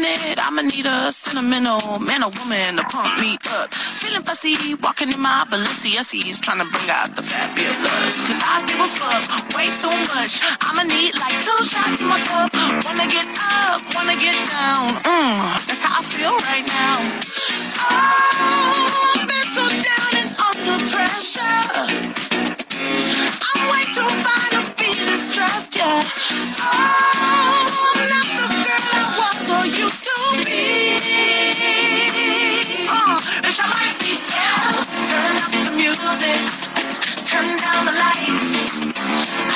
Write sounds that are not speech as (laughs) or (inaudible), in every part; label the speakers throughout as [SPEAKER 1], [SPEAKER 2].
[SPEAKER 1] minute, I'ma need a sentimental man or woman to pump me up. Feeling fussy, walking in my Balenciennes, trying to bring out the fabulous. Cause I give a fuck way too much. I'ma need like two shots in my cup. Wanna get up, wanna get down. Mmm, that's how I feel right now. Oh, I've been so down and under pressure. I'm way too fine to be distressed, yeah. Oh, turn down the lights.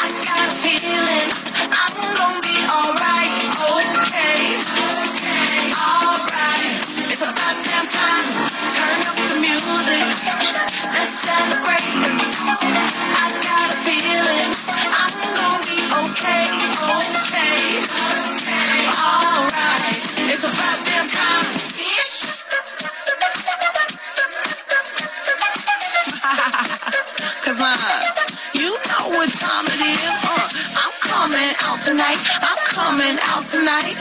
[SPEAKER 1] I got a feeling I'm gonna be alright, okay, alright. It's damn time. Turn up the music, let's celebrate. Coming out tonight. I'm coming out tonight.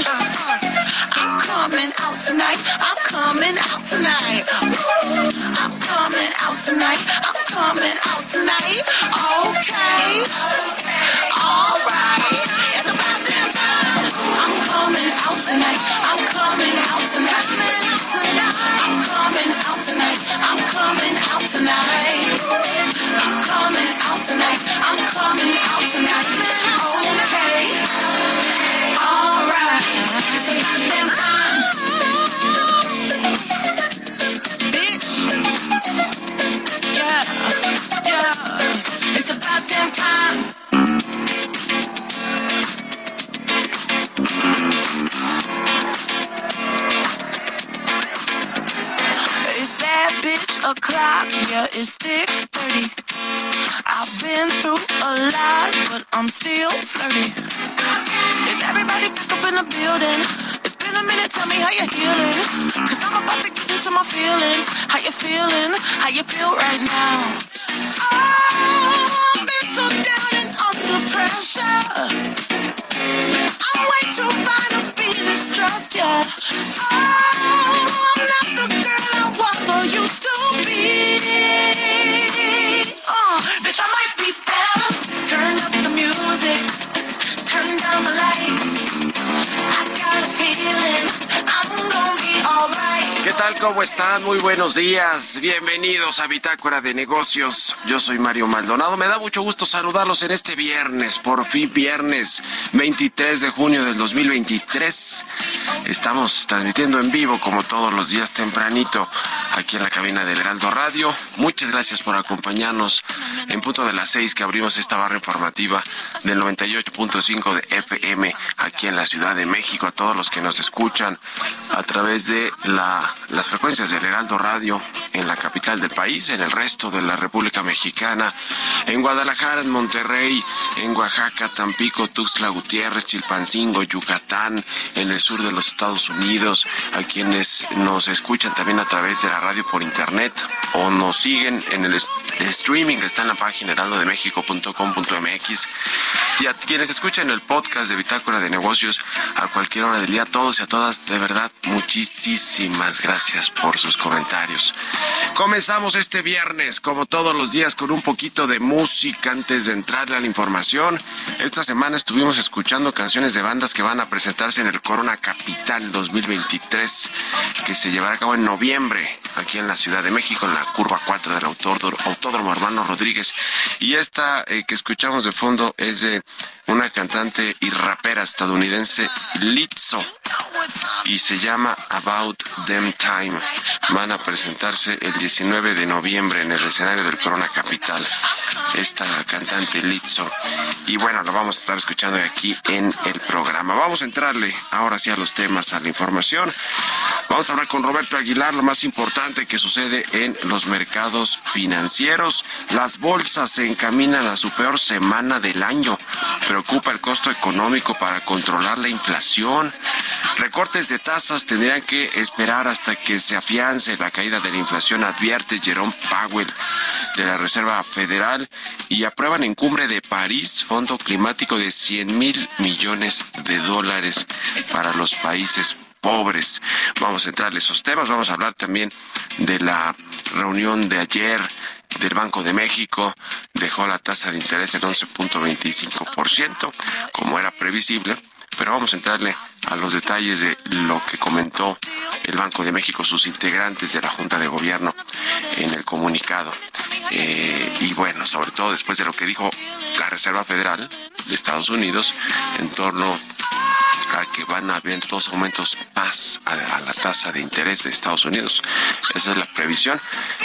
[SPEAKER 1] I'm coming out tonight. I'm coming out tonight. I'm coming out tonight. I'm coming out tonight. Okay. Alright. It's about damn time. I'm coming out tonight. I'm how you're healing. Cause I'm about to get into my feelings. How you feeling? How you feel right now?
[SPEAKER 2] ¿Cómo están? Muy buenos días. Bienvenidos a Bitácora de Negocios. Yo soy Mario Maldonado. Me da mucho gusto saludarlos en este viernes, por fin viernes 23 de junio del 2023. Estamos transmitiendo en vivo como todos los días tempranito aquí en la cabina del Heraldo Radio. Muchas gracias por acompañarnos en punto de las 6 que abrimos esta barra informativa del 98.5 de FM aquí en la Ciudad de México. A todos los que nos escuchan a través de la las frecuencias del Heraldo Radio en la capital del país, en el resto de la República Mexicana, en Guadalajara, en Monterrey, en Oaxaca, Tampico, Tuxtla Gutiérrez, Chilpancingo, Yucatán, en el sur de los Estados Unidos, a quienes nos escuchan también a través de la radio por internet o nos siguen en el streaming que está en la página heraldodemexico.com.mx y a quienes escuchan el podcast de Bitácora de Negocios a cualquier hora del día, todos y a todas, de verdad, muchísimas gracias por sus comentarios. Comenzamos este viernes, como todos los días, con un poquito de música antes de entrar a la información. Esta semana estuvimos escuchando canciones de bandas que van a presentarse en el Corona Capital 2023, que se llevará a cabo en noviembre, aquí en la Ciudad de México, en la curva 4 del Autódromo Hermano Rodríguez. Y esta eh, que escuchamos de fondo es de una cantante y rapera estadounidense, Lizzo, y se llama About Them Time. Van a presentarse el 19 de noviembre en el escenario del Corona Capital. Esta cantante Lizzo. Y bueno, lo vamos a estar escuchando aquí en el programa. Vamos a entrarle ahora sí a los temas, a la información. Vamos a hablar con Roberto Aguilar, lo más importante que sucede en los mercados financieros. Las bolsas se encaminan a su peor semana del año. Preocupa el costo económico para controlar la inflación. Recortes de tasas tendrían que esperar hasta que se afiance la caída de la inflación, advierte Jerome Powell de la Reserva Federal y aprueban en cumbre de París fondo climático de 100 mil millones de dólares para los países pobres. Vamos a entrar en esos temas, vamos a hablar también de la reunión de ayer del Banco de México dejó la tasa de interés en 11.25%, como era previsible, pero vamos a entrarle a los detalles de lo que comentó el Banco de México, sus integrantes de la Junta de Gobierno en el comunicado. Eh, y bueno, sobre todo después de lo que dijo la Reserva Federal de Estados Unidos en torno a que van a haber dos aumentos más a, a, la tasa de interés de Estados Unidos. Esa es la previsión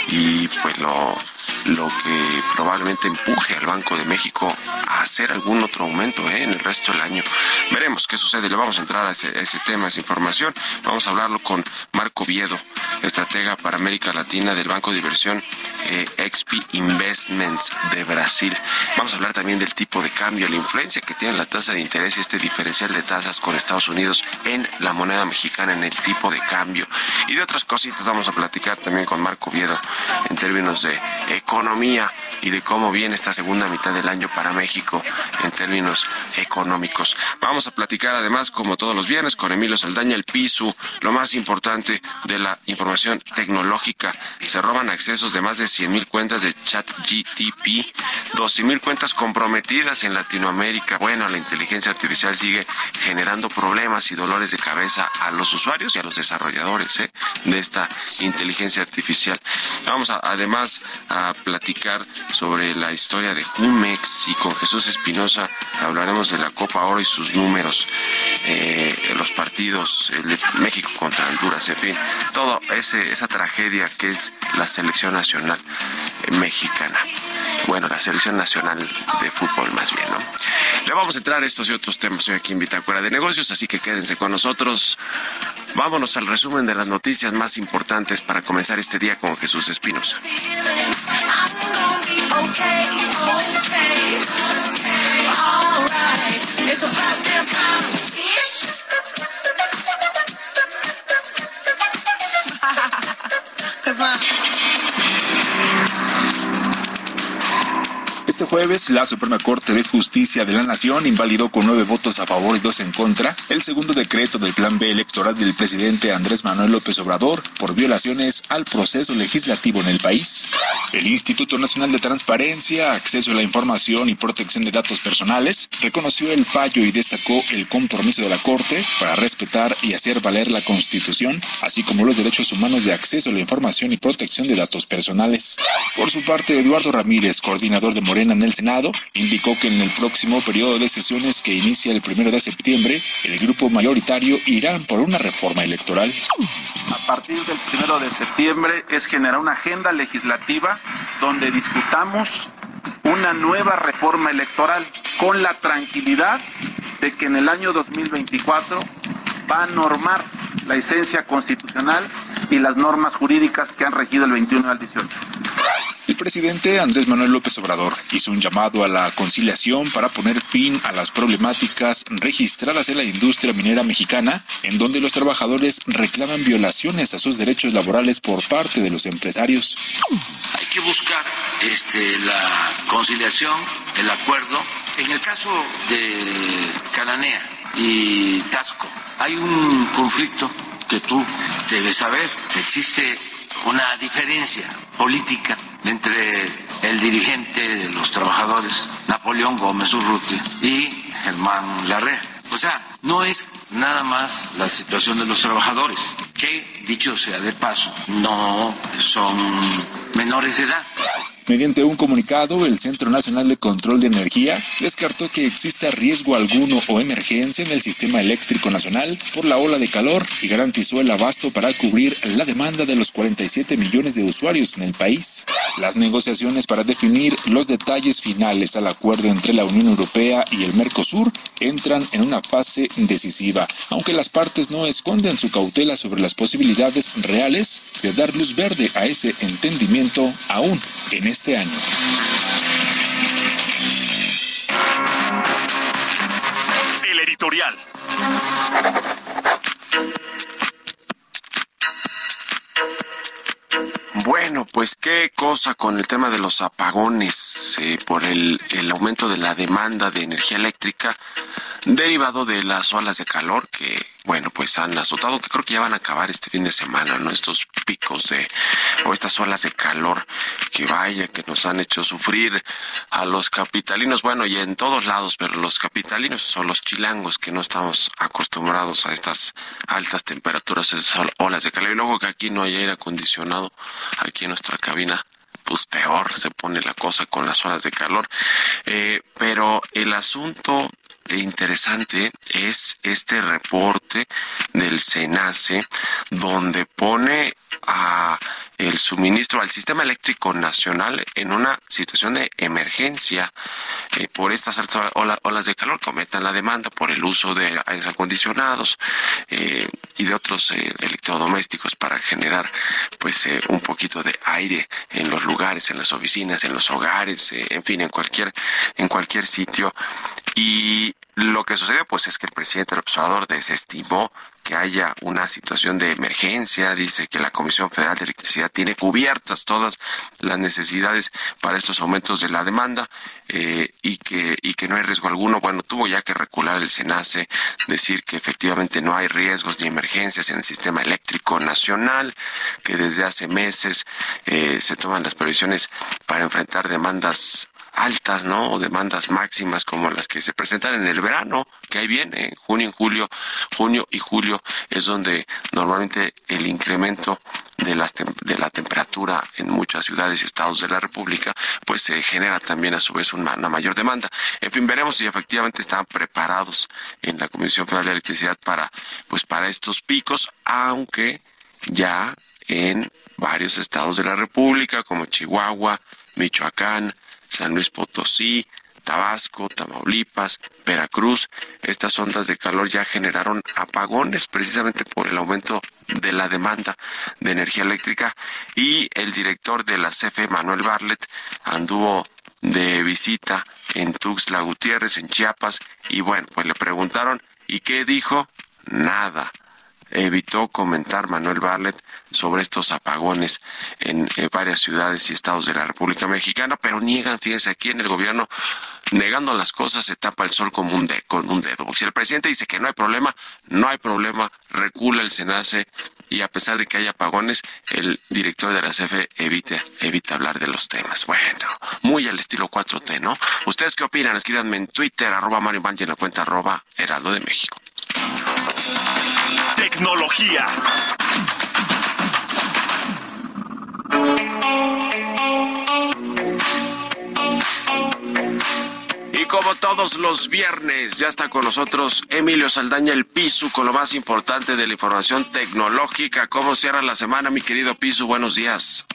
[SPEAKER 2] y pues lo lo que probablemente empuje al Banco de México a hacer algún otro aumento ¿eh? en el resto del año. Veremos qué sucede. Le vamos a entrar a ese, tema, a esa información. Vamos a hablarlo con Marco Viedo, estratega para América Latina del Banco de Inversión eh, XP Investments de Brasil. Vamos a hablar también del tipo de cambio, la influencia que tiene la tasa de interés y este diferencial de tasas con Estados Unidos en la moneda mexicana, en el tipo de cambio. Y de otras cositas vamos a platicar también con Marco Viedo en términos de economía y de cómo viene esta segunda mitad del año para México en términos económicos. Vamos a platicar además, como todos los viernes, con Emilio Saldaña, el piso, lo más importante de la información tecnológica. Se roban accesos de más de 100 mil cuentas de ChatGTP, 12 mil cuentas comprometidas en Latinoamérica. Bueno, la inteligencia artificial sigue generando problemas y dolores de cabeza a los usuarios y a los desarrolladores ¿eh? de esta inteligencia artificial. Vamos además a platicar sobre la historia de Jumex y con Jesús Espinosa hablaremos de la Copa Oro y sus números, eh, los partidos, México contra Honduras, en fin, toda esa tragedia que es la selección nacional mexicana. Bueno, la selección nacional de fútbol más bien, ¿no? Le vamos a entrar a estos y otros temas hoy aquí en Bitácora de Negocios, así que quédense con nosotros. Vámonos al resumen de las noticias más importantes para comenzar este día con Jesús Espinosa. it's about damn time.
[SPEAKER 3] Este jueves, la Suprema Corte de Justicia de la Nación invalidó con nueve votos a favor y dos en contra el segundo decreto del Plan B electoral del presidente Andrés Manuel López Obrador por violaciones al proceso legislativo en el país. El Instituto Nacional de Transparencia, Acceso a la Información y Protección de Datos Personales reconoció el fallo y destacó el compromiso de la Corte para respetar y hacer valer la Constitución, así como los derechos humanos de acceso a la información y protección de datos personales. Por su parte, Eduardo Ramírez, coordinador de Morena, en el Senado, indicó que en el próximo periodo de sesiones que inicia el primero de septiembre, el grupo mayoritario irá por una reforma electoral.
[SPEAKER 4] A partir del primero de septiembre es generar una agenda legislativa donde discutamos una nueva reforma electoral con la tranquilidad de que en el año 2024 va a normar la esencia constitucional y las normas jurídicas que han regido el 21 al 18.
[SPEAKER 5] El presidente Andrés Manuel López Obrador hizo un llamado a la conciliación para poner fin a las problemáticas registradas en la industria minera mexicana, en donde los trabajadores reclaman violaciones a sus derechos laborales por parte de los empresarios.
[SPEAKER 6] Hay que buscar este, la conciliación, el acuerdo. En el caso de Cananea y Tasco, hay un conflicto que tú debes saber. Existe una diferencia política entre el dirigente de los trabajadores, Napoleón Gómez Urrutia, y Germán Larrea. O sea, no es nada más la situación de los trabajadores, que, dicho sea de paso, no son menores de edad.
[SPEAKER 5] Mediante un comunicado, el Centro Nacional de Control de Energía descartó que exista riesgo alguno o emergencia en el sistema eléctrico nacional por la ola de calor y garantizó el abasto para cubrir la demanda de los 47 millones de usuarios en el país. Las negociaciones para definir los detalles finales al acuerdo entre la Unión Europea y el Mercosur entran en una fase decisiva, aunque las partes no esconden su cautela sobre las posibilidades reales de dar luz verde a ese entendimiento aún en este año.
[SPEAKER 7] El editorial.
[SPEAKER 2] Bueno, pues qué cosa con el tema de los apagones eh, por el, aumento de la demanda de energía eléctrica derivado de las olas de calor que, bueno, pues han azotado, que creo que ya van a acabar este fin de semana, ¿no? Estos picos de, o estas olas de calor que vaya, que nos han hecho sufrir a los capitalinos, bueno, y en todos lados, pero los capitalinos son los chilangos que no estamos acostumbrados a estas altas temperaturas, esas olas de calor, y luego que aquí no hay aire acondicionado, aquí en nuestra cabina pues peor se pone la cosa con las olas de calor. Eh, pero el asunto interesante es este reporte del SENACE donde pone a el suministro al sistema eléctrico nacional en una situación de emergencia eh, por estas altas olas de calor que aumentan la demanda por el uso de aires acondicionados eh, y de otros eh, electrodomésticos para generar pues un poquito de aire en los lugares, en las oficinas, en los hogares, en fin, en cualquier en cualquier sitio. Y lo que sucede pues es que el presidente del observador desestimó que haya una situación de emergencia, dice que la Comisión Federal de Electricidad tiene cubiertas todas las necesidades para estos aumentos de la demanda eh, y que y que no hay riesgo alguno. Bueno, tuvo ya que recular el SENACE, decir que efectivamente no hay riesgos ni emergencias en el sistema eléctrico nacional, que desde hace meses eh, se toman las previsiones para enfrentar demandas altas, ¿no? O demandas máximas como las que se presentan en el verano, que ahí viene, junio y julio, junio y julio es donde normalmente el incremento de, las de la temperatura en muchas ciudades y estados de la República, pues se genera también a su vez una, una mayor demanda. En fin, veremos si efectivamente están preparados en la Comisión Federal de Electricidad para, pues para estos picos, aunque ya en varios estados de la República, como Chihuahua, Michoacán, San Luis Potosí, Tabasco, Tamaulipas, Veracruz. Estas ondas de calor ya generaron apagones precisamente por el aumento de la demanda de energía eléctrica y el director de la CFE, Manuel Barlet, anduvo de visita en Tuxtla Gutiérrez, en Chiapas, y bueno, pues le preguntaron, ¿y qué dijo? Nada evitó comentar Manuel Barlet sobre estos apagones en, varias ciudades y estados de la República Mexicana, pero niegan, fíjense, aquí en el gobierno, negando las cosas, se tapa el sol con un dedo. Si el presidente dice que no hay problema, no hay problema, recula el SENACE y a pesar de que hay apagones, el director de la CFE evita, evita hablar de los temas. Bueno, muy al estilo 4T, ¿no? ¿Ustedes qué opinan? Escríbanme en Twitter, arroba Mario Banji en la cuenta arroba Heraldo de México.
[SPEAKER 7] Tecnología.
[SPEAKER 2] Y como todos los viernes, ya está con nosotros Emilio Saldaña, el Pisu, con lo más importante de la información tecnológica. ¿Cómo cierra la semana, mi querido Pisu? Buenos días.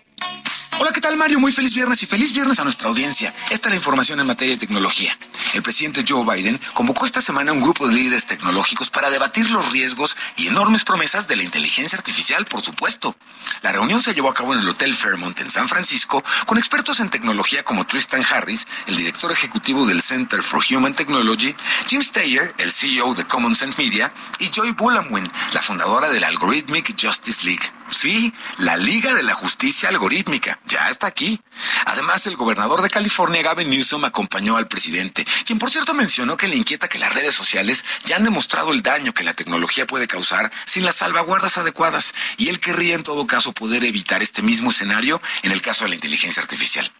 [SPEAKER 8] Hola, ¿qué tal Mario? Muy feliz viernes y feliz viernes a nuestra audiencia. Esta es la información en materia de tecnología. El presidente Joe Biden convocó esta semana a un grupo de líderes tecnológicos para debatir los riesgos y enormes promesas de la inteligencia artificial, por supuesto. La reunión se llevó a cabo en el Hotel Fairmont en San Francisco con expertos en tecnología como Tristan Harris, el director ejecutivo del Center for Human Technology, Jim Steyer, el CEO de Common Sense Media, y Joy Bulamwin, la fundadora del Algorithmic Justice League. Sí, la Liga de la Justicia Algorítmica ya está aquí. Además, el gobernador de California, Gavin Newsom, acompañó al presidente, quien por cierto mencionó que le inquieta que las redes sociales ya han demostrado el daño que la tecnología puede causar sin las salvaguardas adecuadas, y él querría en todo caso poder evitar este mismo escenario en el caso de la inteligencia artificial.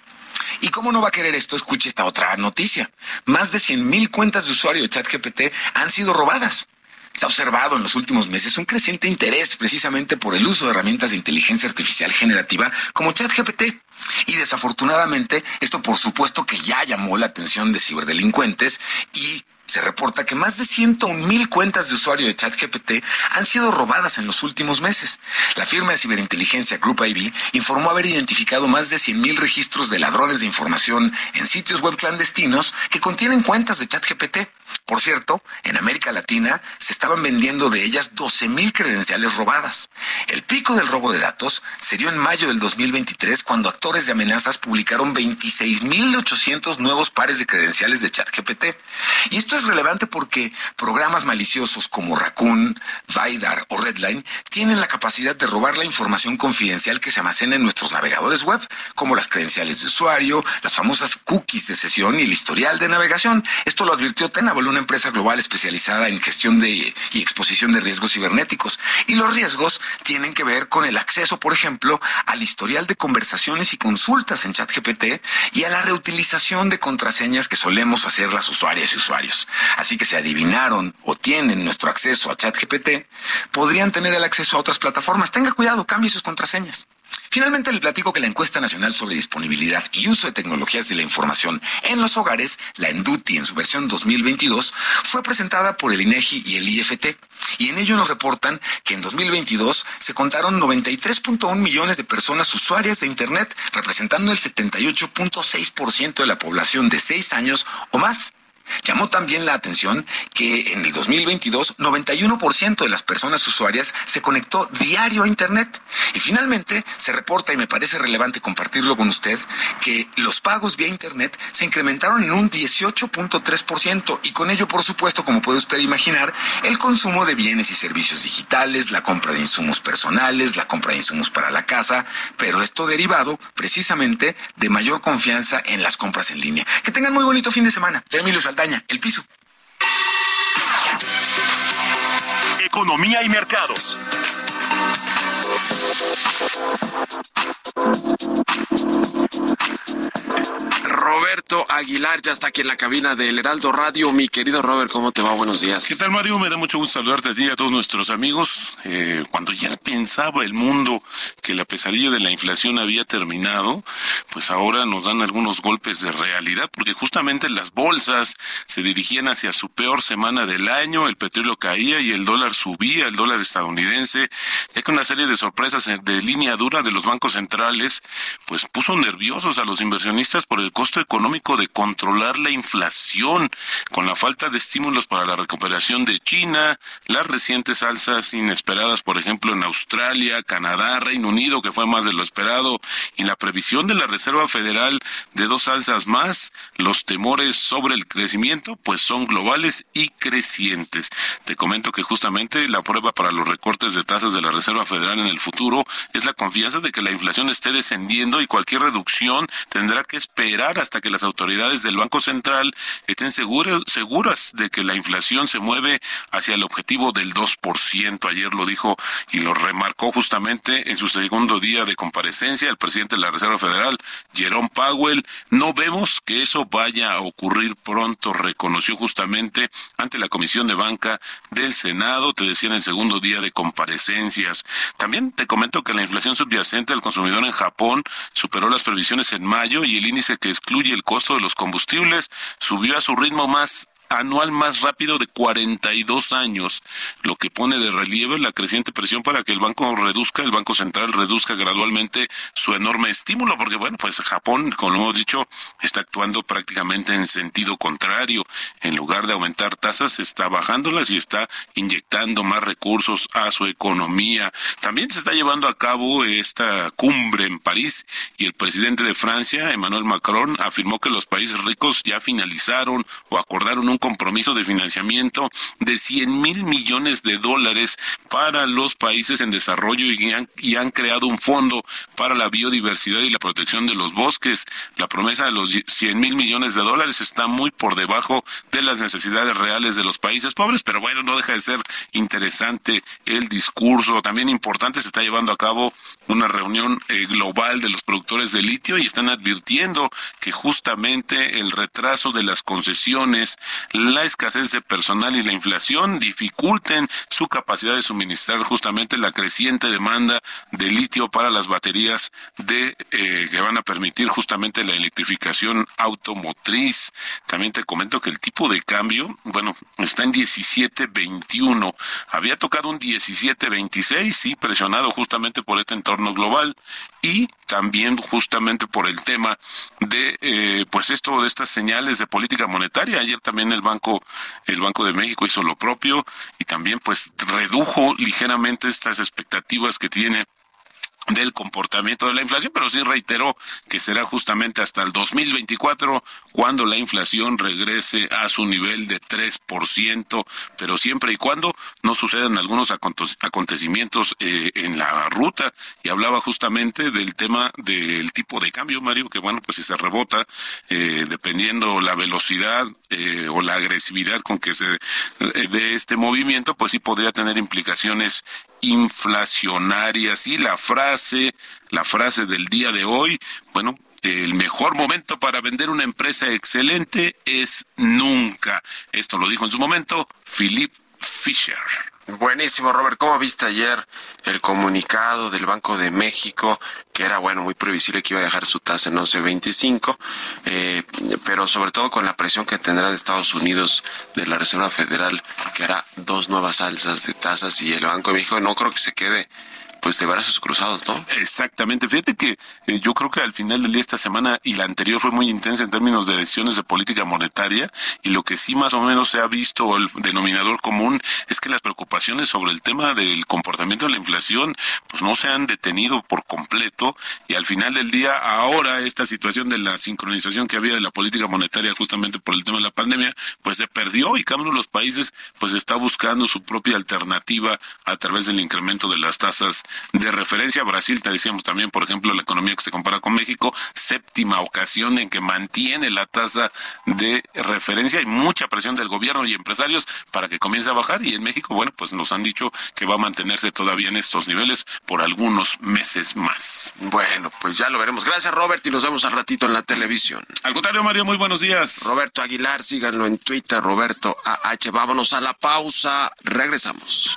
[SPEAKER 8] ¿Y cómo no va a querer esto? Escuche esta otra noticia. Más de 100.000 cuentas de usuario de ChatGPT han sido robadas. Se ha observado en los últimos meses un creciente interés precisamente por el uso de herramientas de inteligencia artificial generativa como ChatGPT. Y desafortunadamente, esto por supuesto que ya llamó la atención de ciberdelincuentes y se reporta que más de 101 mil cuentas de usuario de ChatGPT han sido robadas en los últimos meses. La firma de ciberinteligencia Group IB informó haber identificado más de 100 mil registros de ladrones de información en sitios web clandestinos que contienen cuentas de ChatGPT. Por cierto, en América Latina se estaban vendiendo de ellas 12 mil credenciales robadas. El pico del robo de datos se dio en mayo del 2023 cuando actores de amenazas publicaron 26.800 nuevos pares de credenciales de ChatGPT. Y esto es relevante porque programas maliciosos como Raccoon, Vidar o Redline tienen la capacidad de robar la información confidencial que se almacena en nuestros navegadores web, como las credenciales de usuario, las famosas cookies de sesión y el historial de navegación. Esto lo advirtió Tenable, una empresa global especializada en gestión de y exposición de riesgos cibernéticos. Y los riesgos tienen que ver con el acceso, por ejemplo, al historial de conversaciones y consultas en ChatGPT y a la reutilización de contraseñas que solemos hacer las usuarias y usuarios. Así que si adivinaron o tienen nuestro acceso a ChatGPT, podrían tener el acceso a otras plataformas. Tenga cuidado, cambie sus contraseñas. Finalmente, le platico que la encuesta nacional sobre disponibilidad y uso de tecnologías de la información en los hogares, la ENDUTI en su versión 2022, fue presentada por el INEGI y el IFT. Y en ello nos reportan que en 2022 se contaron 93.1 millones de personas usuarias de Internet, representando el 78.6% de la población de 6 años o más. Llamó también la atención que en el 2022 91% de las personas usuarias se conectó diario a Internet. Y finalmente se reporta, y me parece relevante compartirlo con usted, que los pagos vía Internet se incrementaron en un 18.3% y con ello, por supuesto, como puede usted imaginar, el consumo de bienes y servicios digitales, la compra de insumos personales, la compra de insumos para la casa, pero esto derivado precisamente de mayor confianza en las compras en línea. Que tengan muy bonito fin de semana. Emilio Saldaña, el piso.
[SPEAKER 7] Economía y mercados.
[SPEAKER 2] Roberto Aguilar ya está aquí en la cabina del Heraldo Radio. Mi querido Robert, ¿cómo te va? Buenos días.
[SPEAKER 9] ¿Qué tal, Mario? Me da mucho gusto saludarte a ti y a todos nuestros amigos. Eh, cuando ya pensaba el mundo que la pesadilla de la inflación había terminado, pues ahora nos dan algunos golpes de realidad, porque justamente las bolsas se dirigían hacia su peor semana del año, el petróleo caía y el dólar subía, el dólar estadounidense, ya que una serie de sorpresas de línea dura de los bancos centrales, pues puso nerviosos a los inversionistas por el costo económico de controlar la inflación, con la falta de estímulos para la recuperación de China, las recientes alzas inesperadas, por ejemplo, en Australia, Canadá, Reino Unido, que fue más de lo esperado, y la previsión de la Reserva Federal de dos alzas más, los temores sobre el crecimiento, pues son globales y crecientes. Te comento que justamente la prueba para los recortes de tasas de la Reserva Federal en el futuro es la confianza de que la inflación esté descendiendo y cualquier reducción tendrá que esperar hasta que las autoridades del Banco Central estén seguras, seguras de que la inflación se mueve hacia el objetivo del 2%. Ayer lo dijo y lo remarcó justamente en su segundo día de comparecencia el presidente de la Reserva Federal, Jerome Powell. No vemos que eso vaya a ocurrir pronto, reconoció justamente ante la Comisión de Banca del Senado, te decía en el segundo día de comparecencias. También te comento que la inflación subyacente al consumidor en Japón superó las previsiones en mayo y el índice que excluye el costo de los combustibles subió a su ritmo más anual más rápido de 42 años, lo que pone de relieve la creciente presión para que el banco reduzca, el Banco Central reduzca gradualmente su enorme estímulo, porque bueno, pues Japón, como hemos dicho, está actuando prácticamente en sentido contrario. En lugar de aumentar tasas, está bajándolas y está inyectando más recursos a su economía. También se está llevando a cabo esta cumbre en París y el presidente de Francia, Emmanuel Macron, afirmó que los países ricos ya finalizaron o acordaron un compromiso de financiamiento de 100 mil millones de dólares para los países en desarrollo y han, y han creado un fondo para la biodiversidad y la protección de los bosques. La promesa de los 100 mil millones de dólares está muy por debajo de las necesidades reales de los países pobres, pero bueno, no deja de ser interesante el discurso. También importante se está llevando a cabo una reunión eh, global de los productores de litio y están advirtiendo que justamente el retraso de las concesiones, la escasez de personal y la inflación dificulten su capacidad de suministrar justamente la creciente demanda de litio para las baterías de eh, que van a permitir justamente la electrificación automotriz. También te comento que el tipo de cambio, bueno, está en 17.21. Había tocado un 17.26, sí, presionado justamente por este entorno global y también justamente por el tema de eh, pues esto de estas señales de política monetaria. Ayer también el banco el banco de México hizo lo propio y también pues redujo ligeramente estas expectativas que tiene del comportamiento de la inflación, pero sí reiteró que será justamente hasta el 2024 cuando la inflación regrese a su nivel de 3%, pero siempre y cuando no sucedan algunos acontecimientos eh, en la ruta. Y hablaba justamente del tema del tipo de cambio, Mario, que bueno, pues si se rebota, eh, dependiendo la velocidad eh, o la agresividad con que se dé este movimiento, pues sí podría tener implicaciones inflacionarias. Y la frase, la frase del día de hoy, bueno, el mejor momento para vender una empresa excelente es nunca. Esto lo dijo en su momento Philip Fisher.
[SPEAKER 2] Buenísimo, Robert. ¿Cómo viste ayer el comunicado del Banco de México, que era, bueno, muy previsible que iba a dejar su tasa en 11.25, eh, pero sobre todo con la presión que tendrá de Estados Unidos de la Reserva Federal, que hará dos nuevas alzas de tasas y el Banco de México no creo que se quede pues de brazos cruzados, ¿no?
[SPEAKER 9] Exactamente. Fíjate que eh, yo creo que al final del día esta semana y la anterior fue muy intensa en términos de decisiones de política monetaria y lo que sí más o menos se ha visto el denominador común es que las preocupaciones sobre el tema del comportamiento de la inflación pues no se han detenido por completo y al final del día ahora esta situación de la sincronización que había de la política monetaria justamente por el tema de la pandemia pues se perdió y cada uno de los países pues está buscando su propia alternativa a través del incremento de las tasas de referencia. Brasil, te decíamos también, por ejemplo, la economía que se compara con México, séptima ocasión en que mantiene la tasa de referencia. Hay mucha presión del gobierno y empresarios para que comience a bajar y en México, bueno, pues nos han dicho que va a mantenerse todavía en estos niveles por algunos meses más.
[SPEAKER 2] Bueno, pues ya lo veremos. Gracias, Robert, y nos vemos al ratito en la televisión.
[SPEAKER 9] Al contrario, Mario, muy buenos días.
[SPEAKER 2] Roberto Aguilar, síganlo en Twitter, Roberto AH. Vámonos a la pausa. Regresamos.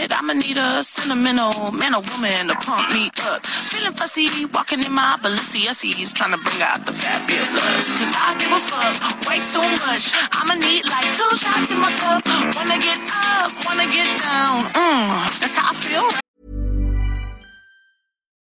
[SPEAKER 1] Bed, I'ma need a sentimental man or woman to pump me up. Feeling fussy, walking in my Balenciennes, trying to bring out the fabulous. Cause I give a fuck, way too much. I'ma need like two shots in my cup. Wanna get up, wanna get down. Mmm, that's how I feel.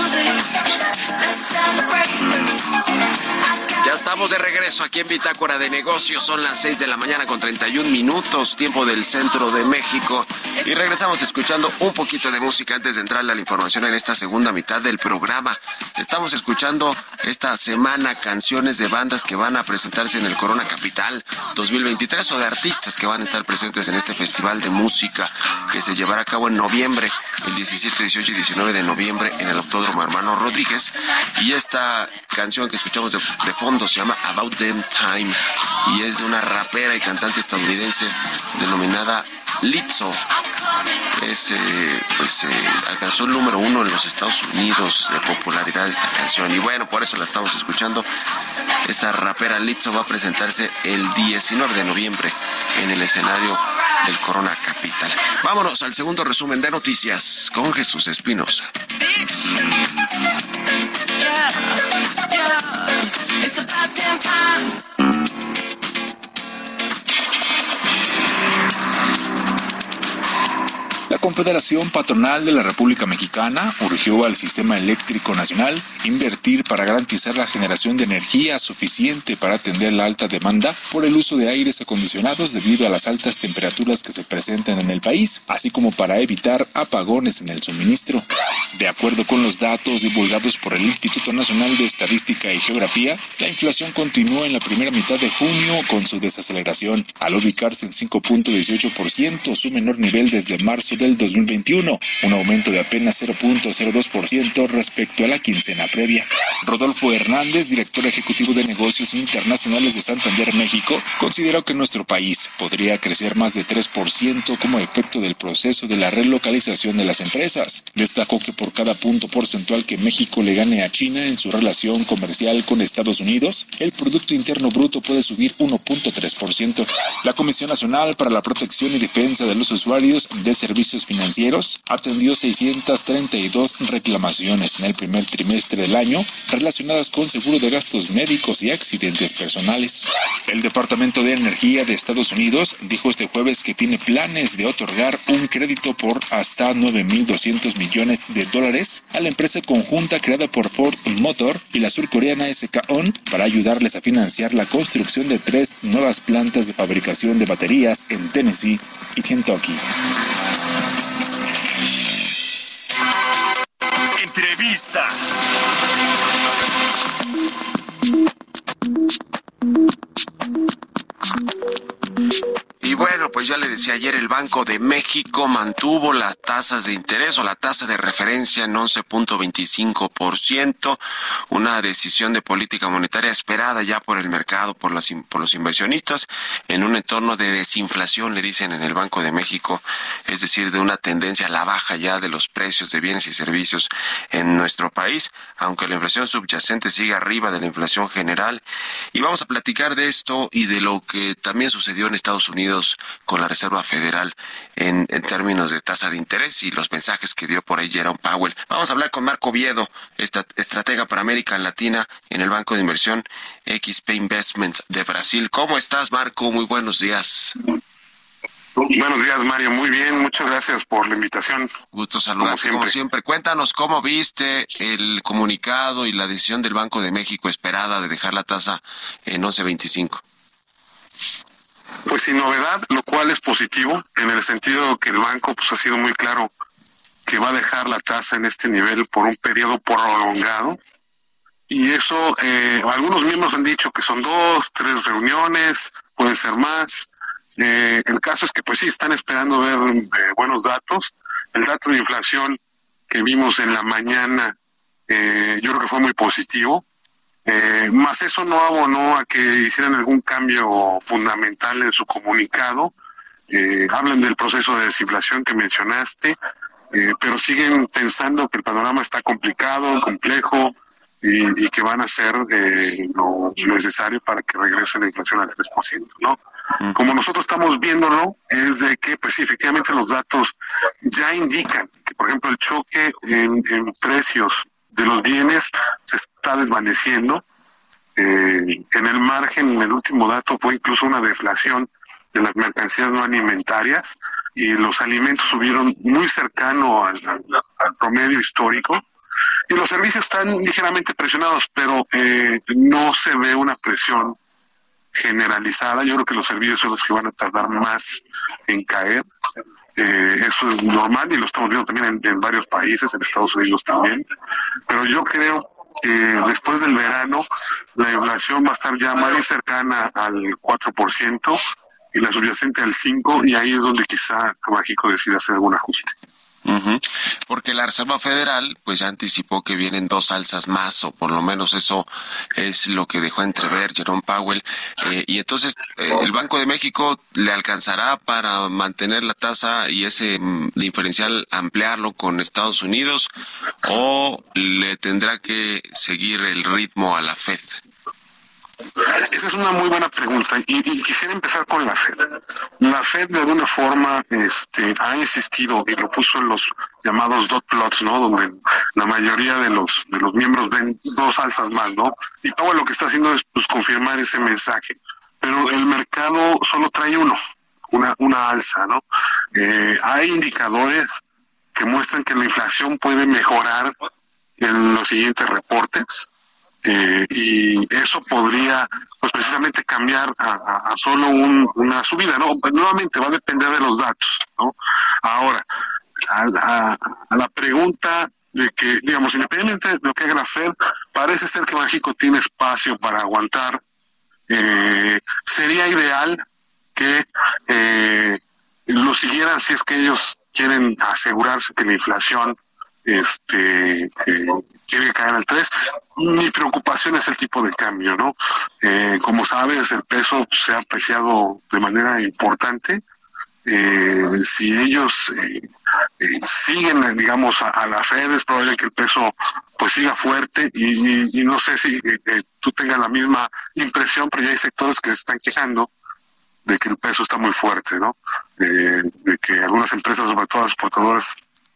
[SPEAKER 1] Music.
[SPEAKER 2] Ya estamos de regreso aquí en Bitácora de Negocios. Son las 6 de la mañana con 31 minutos, tiempo del centro de México. Y regresamos escuchando un poquito de música antes de entrarle a la información en esta segunda mitad del programa. Estamos escuchando esta semana canciones de bandas que van a presentarse en el Corona Capital 2023 o de artistas que van a estar presentes en este festival de música que se llevará a cabo en noviembre, el 17, 18 y 19 de noviembre en el Autódromo Hermano Rodríguez. Y esta canción que escuchamos de fondo se llama About Them Time y es de una rapera y cantante estadounidense denominada Lizzo. Es, eh, pues, eh, alcanzó el número uno en los Estados Unidos de popularidad esta canción y bueno, por eso la estamos escuchando. Esta rapera Lizzo va a presentarse el 19 de noviembre en el escenario del Corona Capital. Vámonos al segundo resumen de noticias con Jesús Espinosa.
[SPEAKER 1] yeah. It's about damn time.
[SPEAKER 5] La Confederación Patronal de la República Mexicana urgió al Sistema Eléctrico Nacional invertir para garantizar la generación de energía suficiente para atender la alta demanda por el uso de aires acondicionados debido a las altas temperaturas que se presentan en el país, así como para evitar apagones en el suministro. De acuerdo con los datos divulgados por el Instituto Nacional de Estadística y Geografía, la inflación continuó en la primera mitad de junio con su desaceleración, al ubicarse en 5.18%, su menor nivel desde marzo del 2021, un aumento de apenas 0.02% respecto a la quincena previa. Rodolfo Hernández, director ejecutivo de negocios internacionales de Santander, México, consideró que nuestro país podría crecer más de 3% como efecto del proceso de la relocalización de las empresas. Destacó que por cada punto porcentual que México le gane a China en su relación comercial con Estados Unidos, el Producto Interno Bruto puede subir 1.3%. La Comisión Nacional para la Protección y Defensa de los Usuarios de Servicios Financieros atendió 632 reclamaciones en el primer trimestre del año relacionadas con seguro de gastos médicos y accidentes personales. El Departamento de Energía de Estados Unidos dijo este jueves que tiene planes de otorgar un crédito por hasta 9.200 millones de dólares a la empresa conjunta creada por Ford Motor y la surcoreana SK On para ayudarles a financiar la construcción de tres nuevas plantas de fabricación de baterías en Tennessee y Kentucky.
[SPEAKER 7] Entrevista.
[SPEAKER 2] Bueno, pues ya le decía ayer, el Banco de México mantuvo las tasas de interés o la tasa de referencia en 11.25%, una decisión de política monetaria esperada ya por el mercado, por, las, por los inversionistas, en un entorno de desinflación, le dicen en el Banco de México, es decir, de una tendencia a la baja ya de los precios de bienes y servicios en nuestro país, aunque la inflación subyacente sigue arriba de la inflación general. Y vamos a platicar de esto y de lo que también sucedió en Estados Unidos con la Reserva Federal en, en, términos de tasa de interés y los mensajes que dio por ahí Jerome Powell. Vamos a hablar con Marco Viedo, estratega para América Latina en el Banco de Inversión XP Investments de Brasil. ¿Cómo estás, Marco? Muy buenos días.
[SPEAKER 10] Buenos días, Mario. Muy bien, muchas gracias por la invitación.
[SPEAKER 2] Gusto saludarte como siempre. Cuéntanos cómo viste el comunicado y la decisión del Banco de México esperada de dejar la tasa en 11.25.
[SPEAKER 10] Pues sin novedad, lo cual es positivo en el sentido que el banco pues ha sido muy claro que va a dejar la tasa en este nivel por un periodo prolongado. Y eso, eh, algunos miembros han dicho que son dos, tres reuniones, pueden ser más. Eh, el caso es que pues sí, están esperando ver eh, buenos datos. El dato de inflación que vimos en la mañana, yo creo que fue muy positivo. Eh, más eso no abonó a que hicieran algún cambio fundamental en su comunicado. Eh, hablan del proceso de desinflación que mencionaste, eh, pero siguen pensando que el panorama está complicado, complejo y, que van a hacer eh, lo necesario para que regrese la inflación al 3%, ¿no? Como nosotros estamos viéndolo, es de que, pues sí, efectivamente los datos ya indican que, por ejemplo, el choque en, en precios de los bienes se está desvaneciendo. Eh, en el margen, en el último dato, fue incluso una deflación de las mercancías no alimentarias y los alimentos subieron muy cercano al, promedio histórico. Y los servicios están ligeramente presionados, pero eh, no se ve una presión generalizada. Yo creo que los servicios son los que van a tardar más en caer. Eh, eso es normal y lo estamos viendo también en, varios países, en Estados Unidos también. Pero yo creo que después del verano la inflación va a estar ya más cercana al 4% y la subyacente al 5% y ahí es donde quizá México decida hacer algún ajuste.
[SPEAKER 2] Porque la Reserva Federal pues ya anticipó que vienen dos alzas más o por lo menos eso es lo que dejó entrever Jerome Powell eh, y entonces eh, el Banco de México le alcanzará para mantener la tasa y ese mm, diferencial ampliarlo con Estados Unidos o le tendrá que seguir el ritmo a la Fed.
[SPEAKER 10] Esa es una muy buena pregunta y, quisiera empezar con la Fed. La Fed de alguna forma este, ha insistido y lo puso en los llamados dot plots, ¿no? Donde la mayoría de los de los miembros ven dos alzas más, ¿no? Y Powell lo que está haciendo es pues, confirmar ese mensaje. Pero el mercado solo trae uno, una, una alza, ¿no? Eh, hay indicadores que muestran que la inflación puede mejorar en los siguientes reportes eh, y eso podría pues precisamente cambiar a, solo una subida no nuevamente va a depender de los datos no ahora a, la pregunta de que digamos independientemente de lo que haga la Fed parece ser que México tiene espacio para aguantar eh, sería ideal que eh, lo siguieran si es que ellos quieren asegurarse que la inflación este eh, quiere caer al 3. Mi preocupación es el tipo de cambio, ¿no? Eh, como sabes, el peso se ha apreciado de manera importante. Eh, si ellos eh, siguen, digamos, a, la Fed, es probable que el peso pues siga fuerte y, no sé si tú tengas la misma impresión, pero ya hay sectores que se están quejando de que el peso está muy fuerte, ¿no? de que algunas empresas, sobre todo exportadoras,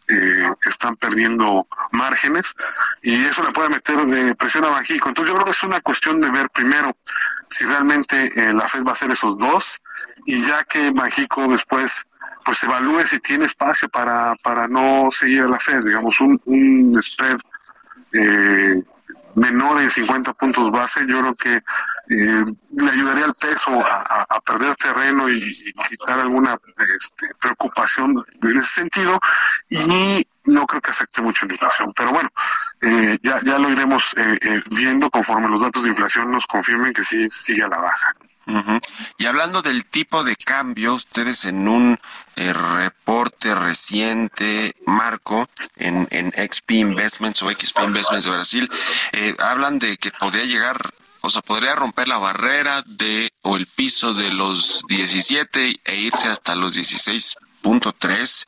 [SPEAKER 10] eh, están perdiendo márgenes y eso le puede meter de presión a Bajico. Entonces yo creo que es una cuestión de ver primero si realmente eh, la Fed va a hacer esos dos y ya que Bajico después pues evalúe si tiene espacio para, para no seguir a la Fed, digamos, un, un spread eh, menor de 50 puntos base, yo creo que eh, le ayudaría al peso a, perder terreno y, quitar alguna este, preocupación en ese sentido y no creo que afecte mucho la inflación. Pero bueno, eh, ya, ya lo iremos eh, viendo conforme los datos de inflación nos confirmen que sí sigue a la baja.
[SPEAKER 2] Y hablando del tipo de cambio, ustedes en un eh, reporte reciente, Marco, en, en XP Investments o XP Investments de Brasil, eh, hablan de que podría llegar, o sea, podría romper la barrera de o el piso de los 17 e irse hasta los 16 3.3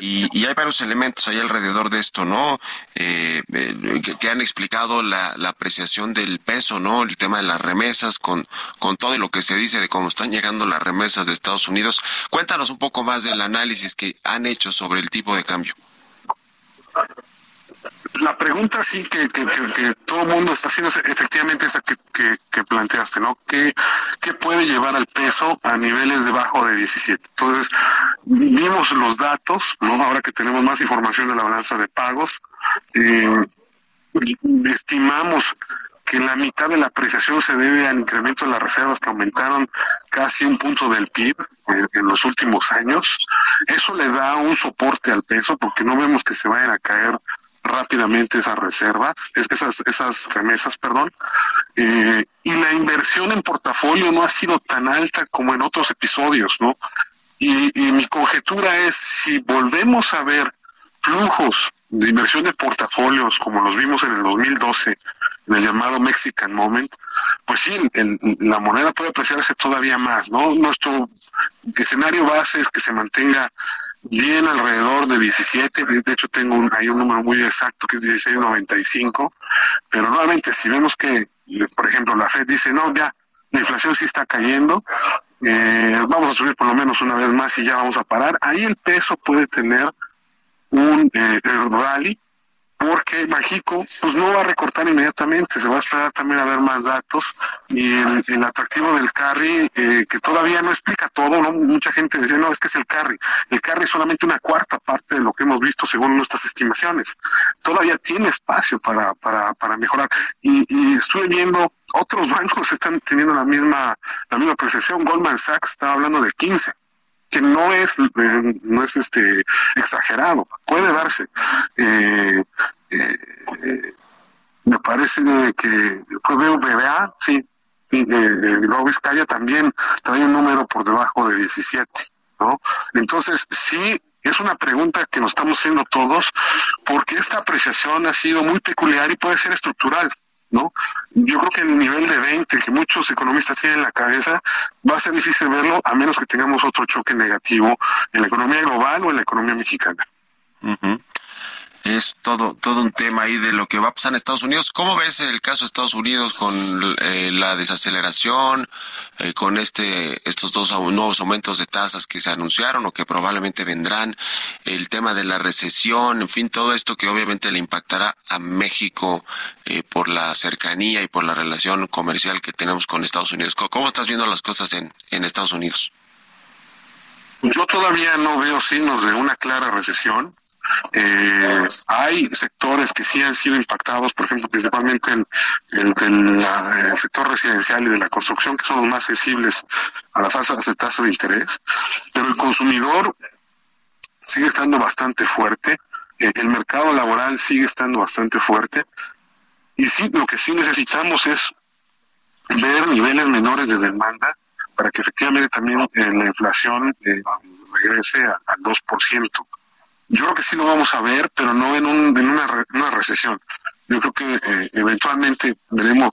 [SPEAKER 2] y, y, hay varios elementos ahí alrededor de esto, ¿no? Eh, eh, que, han explicado la, la, apreciación del peso, ¿no? El tema de las remesas con, con todo lo que se dice de cómo están llegando las remesas de Estados Unidos. Cuéntanos un poco más del análisis que han hecho sobre el tipo de cambio
[SPEAKER 10] la pregunta sí que, que, todo el mundo está haciendo es efectivamente esa que, que, planteaste, ¿no? ¿Qué, ¿Qué puede llevar al peso a niveles debajo de 17? Entonces, vimos los datos, ¿no? Ahora que tenemos más información de la balanza de pagos, eh, estimamos que la mitad de la apreciación se debe al incremento de las reservas que aumentaron casi un punto del PIB en, en los últimos años. Eso le da un soporte al peso porque no vemos que se vayan a caer rápidamente esas reservas, esas, esas remesas, perdón, eh, y la inversión en portafolio no ha sido tan alta como en otros episodios, ¿no? Y, mi conjetura es si volvemos a ver flujos de inversión de portafolios como los vimos en el 2012, en el llamado Mexican Moment, pues sí, la moneda puede apreciarse todavía más, ¿no? Nuestro escenario base es que se mantenga bien alrededor de 17, de hecho tengo un, hay un número muy exacto que es 16.95, pero nuevamente si vemos que, por ejemplo, la Fed dice, no, ya, la inflación sí está cayendo, eh, vamos a subir por lo menos una vez más y ya vamos a parar, ahí el peso puede tener un eh, rally porque México pues no va a recortar inmediatamente, se va a esperar también a ver más datos. Y el, atractivo del carry eh, que todavía no explica todo, ¿no? mucha gente dice no es que es el carry, el carry es solamente una cuarta parte de lo que hemos visto según nuestras estimaciones, todavía tiene espacio para, para, para mejorar. Y, y estuve viendo otros (laughs) bancos están teniendo la misma la misma percepción, Goldman Sachs está hablando de 15 que no es eh, no es este exagerado. Puede darse. Eh, eh, me parece que fue BBVA sí y eh, Vizcaya también trae un número por debajo de 17 no entonces sí es una pregunta que nos estamos haciendo todos porque esta apreciación ha sido muy peculiar y puede ser estructural ¿no? Yo creo que el nivel de 20 que muchos economistas tienen en la cabeza va a ser difícil verlo a menos que tengamos otro choque negativo en la economía global o en la economía mexicana
[SPEAKER 2] es todo todo un tema ahí de lo que va a pasar en Estados Unidos. ¿Cómo ves el caso de Estados Unidos con eh, la desaceleración, eh, con este estos dos nuevos aumentos de tasas que se anunciaron o que probablemente vendrán, el tema de la recesión, en fin, todo esto que obviamente le impactará a México eh, por la cercanía y por la relación comercial que tenemos con Estados Unidos? ¿Cómo estás viendo las cosas en, en Estados Unidos?
[SPEAKER 10] Yo todavía no veo signos de una clara recesión eh, hay sectores que sí han sido impactados, por ejemplo, principalmente en el, sector residencial y de la construcción, que son los más sensibles a las alzas de tasa de interés, pero el consumidor sigue estando bastante fuerte, eh, el mercado laboral sigue estando bastante fuerte, y sí, lo que sí necesitamos es ver niveles menores de demanda para que efectivamente también eh, la inflación regrese al 2%. Yo creo que sí lo vamos a ver, pero no en, un, en una, una recesión. Yo creo que eh, eventualmente veremos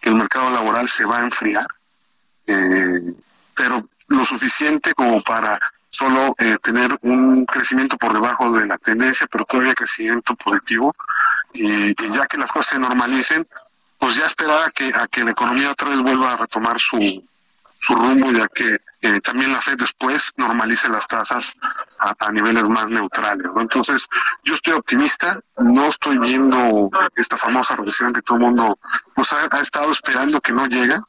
[SPEAKER 10] que el mercado laboral se va a enfriar, eh, pero lo suficiente como para solo eh, tener un crecimiento por debajo de la tendencia, pero todavía crecimiento positivo. Y, y, ya que las cosas se normalicen, pues ya esperar a que, a que la economía otra vez vuelva a retomar su, su rumbo, ya que eh, también la Fed después normalice las tasas a, niveles más neutrales. Entonces, yo estoy optimista, no estoy viendo esta famosa recesión que todo el mundo pues, ha, estado esperando que no llega.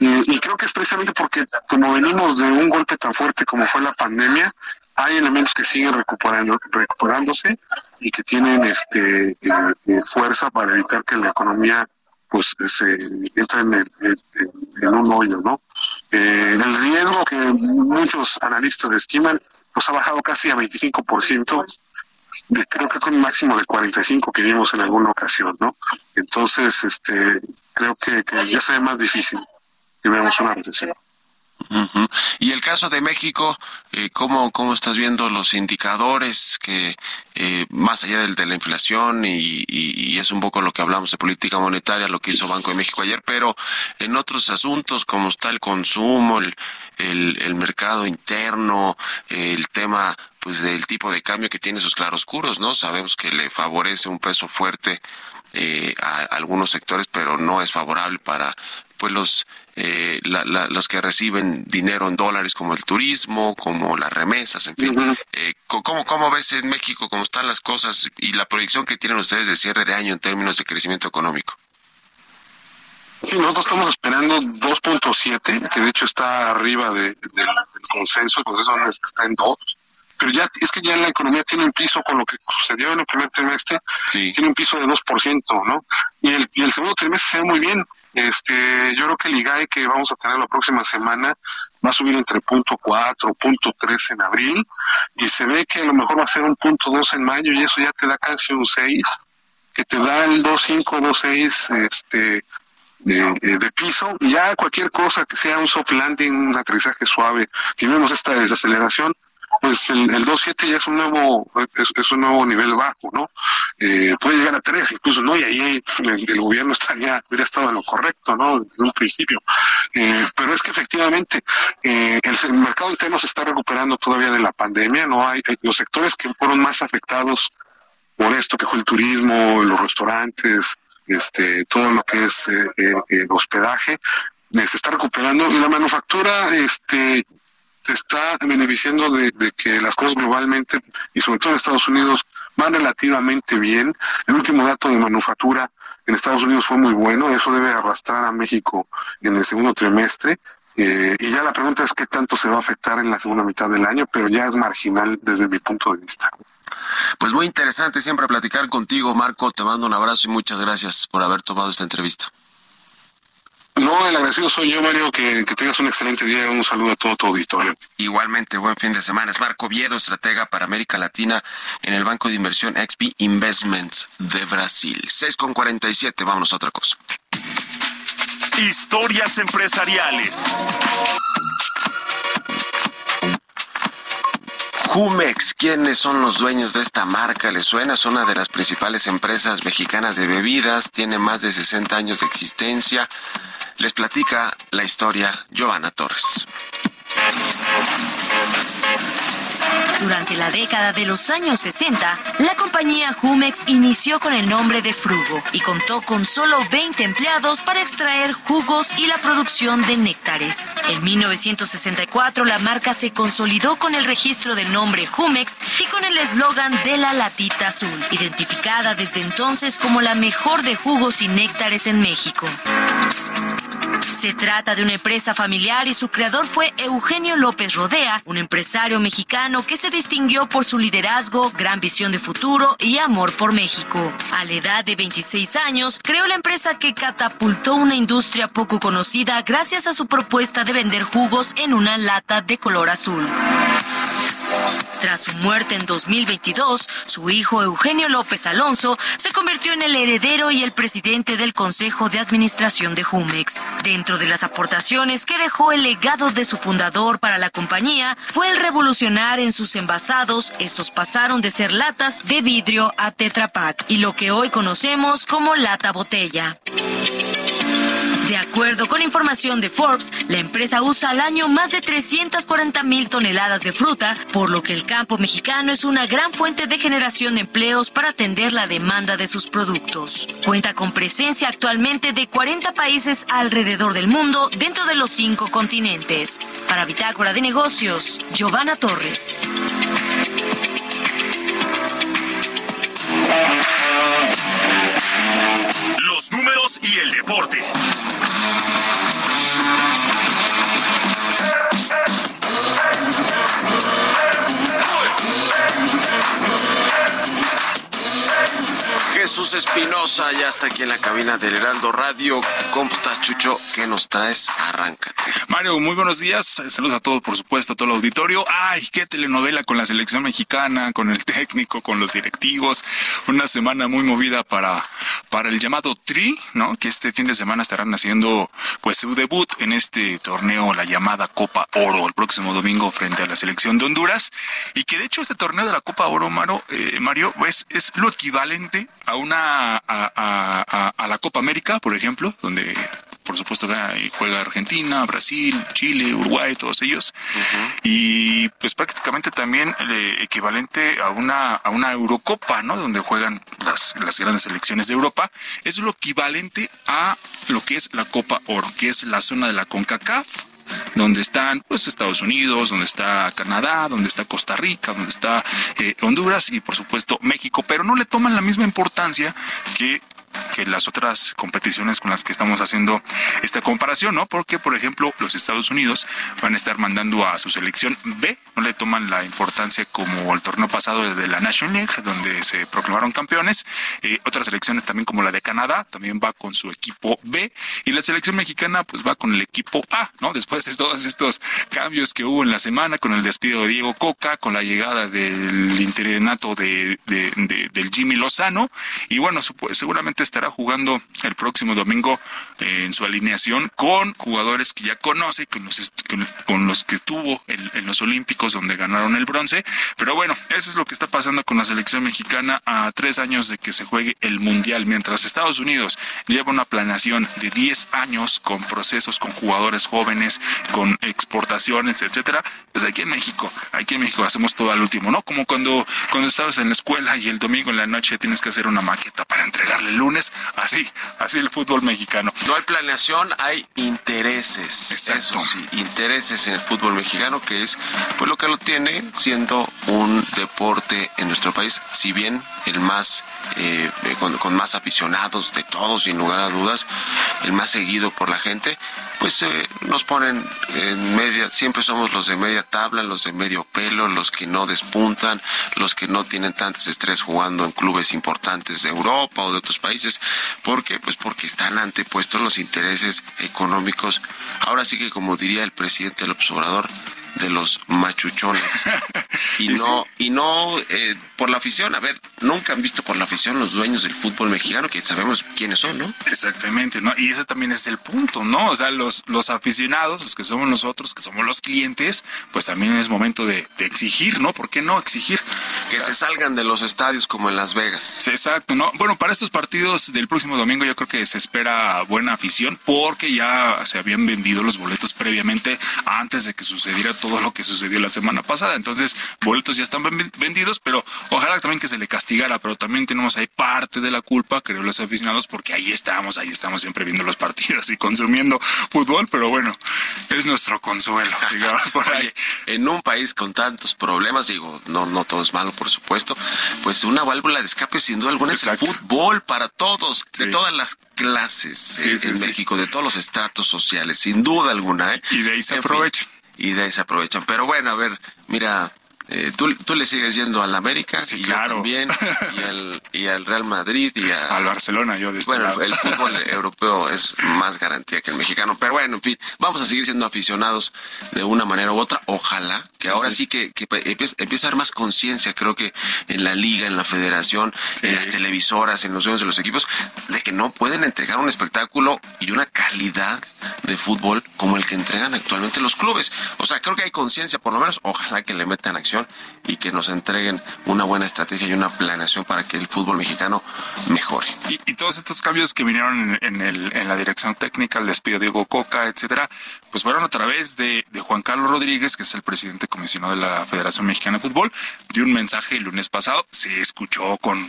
[SPEAKER 10] Y, creo que es precisamente porque como venimos de un golpe tan fuerte como fue la pandemia, hay elementos que siguen recuperando, recuperándose y que tienen este eh, eh, fuerza para evitar que la economía pues se entra en, en, un hoyo, ¿no? Eh, el riesgo que muchos analistas estiman, pues ha bajado casi a 25%, de, creo que con un máximo de 45 que vimos en alguna ocasión, ¿no? Entonces, este, creo que, ya se ve más difícil que veamos una recesión.
[SPEAKER 2] Y el caso de México, eh, ¿cómo, ¿cómo estás viendo los indicadores que eh, más allá del de la inflación y, y, es un poco lo que hablamos de política monetaria, lo que hizo Banco de México ayer, pero en otros asuntos como está el consumo, el, el, mercado interno, el tema pues del tipo de cambio que tiene sus claroscuros, ¿no? Sabemos que le favorece un peso fuerte eh, a algunos sectores, pero no es favorable para pues los eh, los que reciben dinero en dólares como el turismo, como las remesas, en fin. Eh, ¿cómo, ¿Cómo ves en México cómo están las cosas y la proyección que tienen ustedes de cierre de año en términos de crecimiento económico?
[SPEAKER 10] Sí, nosotros estamos esperando 2.7, que de hecho está arriba del consenso, el consenso está en 2 pero ya es que ya la economía tiene un piso con lo que sucedió en el primer trimestre, tiene un piso de 2%, ¿no? Y el, y el segundo trimestre se ve muy bien. Este, yo creo que el IGAE que vamos a tener la próxima semana va a subir entre punto cuatro, punto tres en abril y se ve que a lo mejor va a ser un punto dos en mayo y eso ya te da casi un 6, que te da el 2.5, 2.6 este, de, eh, de, piso y ya cualquier cosa que sea un soft landing, un aterrizaje suave, si vemos esta desaceleración, pues el, el 2.7 ya es un nuevo es, un nuevo nivel bajo, ¿no? Eh, puede llegar a 3 incluso, ¿no? Y ahí el, gobierno estaría, hubiera estado en lo correcto, ¿no? En un principio. Eh, pero es que efectivamente eh, el, mercado interno se está recuperando todavía de la pandemia, ¿no? Hay, los sectores que fueron más afectados por esto, que fue el turismo, los restaurantes, este, todo lo que es eh, hospedaje, se está recuperando y la manufactura este se está beneficiando de, que las cosas globalmente y sobre todo en Estados Unidos van relativamente bien. El último dato de manufactura en Estados Unidos fue muy bueno, eso debe arrastrar a México en el segundo trimestre. Eh, y ya la pregunta es qué tanto se va a afectar en la segunda mitad del año, pero ya es marginal desde mi punto de vista.
[SPEAKER 2] Pues muy interesante siempre platicar contigo, Marco. Te mando un abrazo y muchas gracias por haber tomado esta entrevista.
[SPEAKER 10] No, el agradecido soy yo, Mario, que, tengas un excelente día un saludo a todo tu auditorio.
[SPEAKER 2] Igualmente, buen fin de semana. Es Marco Viedo, estratega para América Latina en el Banco de Inversión XP Investments de Brasil. 6 con 47, vámonos a otra cosa.
[SPEAKER 11] Historias empresariales.
[SPEAKER 2] Jumex, ¿quiénes son los dueños de esta marca? ¿Les suena? Es una de las principales empresas mexicanas de bebidas, tiene más de 60 años de existencia. Les platica la historia Giovanna Torres.
[SPEAKER 12] Durante la década de los años 60, la compañía Jumex inició con el nombre de Frugo y contó con solo 20 empleados para extraer jugos y la producción de néctares. En 1964, la marca se consolidó con el registro del nombre Jumex y con el eslogan de la latita azul, identificada desde entonces como la mejor de jugos y néctares en México. Se trata de una empresa familiar y su creador fue Eugenio López Rodea, un empresario mexicano que se distinguió por su liderazgo, gran visión de futuro y amor por México. A la edad de 26 años, creó la empresa que catapultó una industria poco conocida gracias a su propuesta de vender jugos en una lata de color azul. Tras su muerte en 2022, su hijo Eugenio López Alonso se convirtió en el heredero y el presidente del Consejo de Administración de Jumex. Dentro de las aportaciones que dejó el legado de su fundador para la compañía fue el revolucionar en sus envasados. Estos pasaron de ser latas de vidrio a Tetra Pak y lo que hoy conocemos como lata botella. De acuerdo con información de Forbes, la empresa usa al año más de 340 mil toneladas de fruta, por lo que el campo mexicano es una gran fuente de generación de empleos para atender la demanda de sus productos. Cuenta con presencia actualmente de 40 países alrededor del mundo dentro de los cinco continentes. Para Bitácora de Negocios, Giovanna Torres.
[SPEAKER 11] Y el deporte.
[SPEAKER 2] Jesús Espinosa ya está aquí en la cabina del Heraldo Radio. ¿Cómo estás, Chucho? ¿Qué nos traes? Arráncate.
[SPEAKER 5] Mario, muy buenos días. Saludos a todos, por supuesto, a todo el auditorio. Ay, qué telenovela con la selección mexicana, con el técnico, con los directivos. Una semana muy movida para, para el llamado Tri, ¿no? Que este fin de semana estarán haciendo pues su debut en este torneo, la llamada Copa Oro, el próximo domingo frente a la selección de Honduras. Y que de hecho este torneo de la Copa Oro, Mario, eh, Mario pues, es lo equivalente a una a, a, a, la Copa América, por ejemplo, donde por supuesto juega Argentina, Brasil, Chile, Uruguay, todos ellos. Y pues prácticamente también el equivalente a una, a una Eurocopa, ¿no? Donde juegan las, las grandes selecciones de Europa. Es lo equivalente a lo que es la Copa Oro, que es la zona de la CONCACAF donde están pues Estados Unidos, donde está Canadá, donde está Costa Rica, donde está eh, Honduras y por supuesto México, pero no le toman la misma importancia que que las otras competiciones con las que estamos haciendo esta comparación, ¿no? Porque, por ejemplo, los Estados Unidos van a estar mandando a su selección B, no le toman la importancia como el torneo pasado de la National League, donde se proclamaron campeones. Eh, otras selecciones también como la de Canadá, también va con su equipo B, y la selección mexicana pues va con el equipo A, ¿no? Después de todos estos cambios que hubo en la semana, con el despido de Diego Coca, con la llegada del interinato de, del Jimmy Lozano, y bueno, seguramente estará jugando el próximo domingo eh, en su alineación con jugadores que ya conoce, con los, con los que tuvo en, los Olímpicos donde ganaron el bronce. Pero bueno, eso es lo que está pasando con la selección mexicana a tres años de que se juegue el Mundial. Mientras Estados Unidos lleva una planeación de 10 años con procesos, con jugadores jóvenes, con exportaciones, etcétera, pues aquí en México, aquí en México hacemos todo al último, ¿no? Como cuando, cuando estabas en la escuela y el domingo en la noche tienes que hacer una maqueta para entregarle el lunes, así, así el fútbol mexicano.
[SPEAKER 2] No hay planeación, hay intereses. Exacto. Eso sí, intereses en el fútbol mexicano, que es pues lo que lo tiene siendo un deporte en nuestro país, si bien el más, eh, con, más aficionados de todos, sin lugar a dudas, el más seguido por la gente, pues eh, nos ponen en media, siempre somos los de media tabla, los de medio pelo, los que no despuntan, los que no tienen tantas estrés jugando en clubes importantes de Europa o de otros países. ¿Por qué? Pues porque están antepuestos los intereses económicos. Ahora sí que como diría el presidente López Obrador, de los machuchones. (laughs) y no, y no eh, por la afición. A ver, nunca han visto por la afición los dueños del fútbol mexicano, que sabemos quiénes son, ¿no?
[SPEAKER 5] Exactamente, ¿no? Y ese también es el punto, ¿no? O sea, los, los aficionados, los que somos nosotros, que somos los clientes, pues también es momento de, exigir, ¿no? ¿Por qué no exigir?
[SPEAKER 2] Que se salgan de los estadios como en Las Vegas.
[SPEAKER 5] Sí, exacto, ¿no? Bueno, para estos partidos del próximo domingo yo creo que se espera buena afición porque ya se habían vendido los boletos previamente antes de que sucediera todo lo que sucedió la semana pasada. Entonces, boletos ya están vendidos, pero ojalá también que se le castigara, pero también tenemos ahí parte de la culpa, creo, los aficionados, porque ahí estamos, ahí estamos siempre viendo los partidos y consumiendo fútbol, pero bueno, es nuestro consuelo, (laughs) digamos, por ahí.
[SPEAKER 2] en un país con tantos problemas, digo, no, no todo es malo, por supuesto, pues una válvula de escape sin duda alguna es el fútbol para todos, de todas las clases en México, de todos los estratos sociales, sin duda alguna. ¿eh?
[SPEAKER 5] Y de ahí se aprovecha
[SPEAKER 2] y de ahí se aprovechan. Pero bueno, a ver, mira, eh, ¿tú, tú, le sigues yendo al América
[SPEAKER 5] sí, claro.
[SPEAKER 2] también y al, y al Real Madrid y (laughs)
[SPEAKER 5] al Barcelona yo de este
[SPEAKER 2] bueno el fútbol (laughs) europeo es más garantía que el mexicano pero bueno en fin vamos a seguir siendo aficionados de una manera u otra ojalá que ahora sí, que, que empiece, a haber más conciencia creo que en la liga en la federación en las televisoras en los dueños de los equipos de que no pueden entregar un espectáculo y una calidad de fútbol como el que entregan actualmente los clubes. O sea creo que hay conciencia por lo menos ojalá que le metan acción y que nos entreguen una buena estrategia y una planeación para que el fútbol mexicano mejore.
[SPEAKER 5] Y, todos estos cambios que vinieron en, la dirección técnica, el despido de Diego Coca, etcétera, pues fueron a través de, de, Juan Carlos Rodríguez, que es el presidente comisionado de la Federación Mexicana de Fútbol, dio un mensaje el lunes pasado, se escuchó con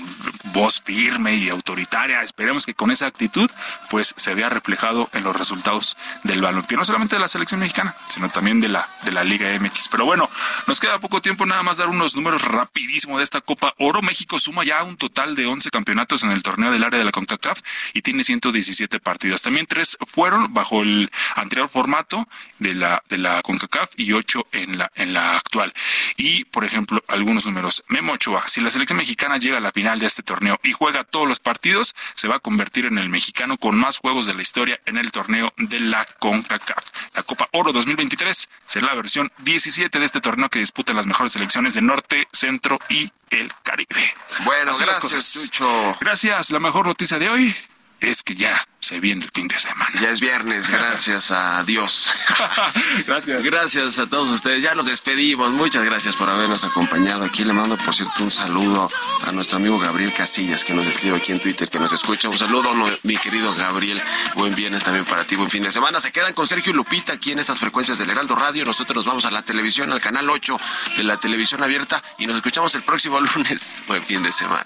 [SPEAKER 5] voz firme y autoritaria. Esperemos que con esa actitud, pues se vea reflejado en los resultados del balompié, no solamente de la selección mexicana, sino también de la, de la Liga MX. Pero bueno, nos queda poco tiempo nada más dar unos números rapidísimo de esta Copa Oro. México suma ya un total de 11 campeonatos en el torneo del área de la CONCACAF y tiene 117 partidos. También tres fueron bajo el anterior formato de la de la CONCACAF y ocho en la en la actual. Y por ejemplo, algunos números. Memo Ochoa, si la selección mexicana llega a la final de este torneo y juega todos los partidos, se va a convertir en el mexicano con más juegos de la historia en el torneo de la CONCACAF. La Copa Oro 2023 será la versión 17 de este torneo que disputan las mejores selecciones de Norte, Centro y el Caribe.
[SPEAKER 2] Bueno,
[SPEAKER 5] Así
[SPEAKER 2] gracias. Chucho.
[SPEAKER 5] Gracias. La mejor noticia de hoy es que ya se viene el fin de semana.
[SPEAKER 2] Ya es viernes, gracias a Dios. (laughs)
[SPEAKER 5] gracias.
[SPEAKER 2] Gracias a todos ustedes. Ya nos despedimos. Muchas gracias por habernos acompañado. Aquí le mando, por cierto, un saludo a nuestro amigo Gabriel Casillas, que nos escribe aquí en Twitter, que nos escucha. Un saludo, mi querido Gabriel. Buen viernes también para ti, buen fin de semana. Se quedan con Sergio y Lupita aquí en estas frecuencias del Heraldo Radio. Nosotros nos vamos a la televisión, al canal 8 de la televisión abierta y nos escuchamos el próximo (laughs) lunes. Buen fin de semana.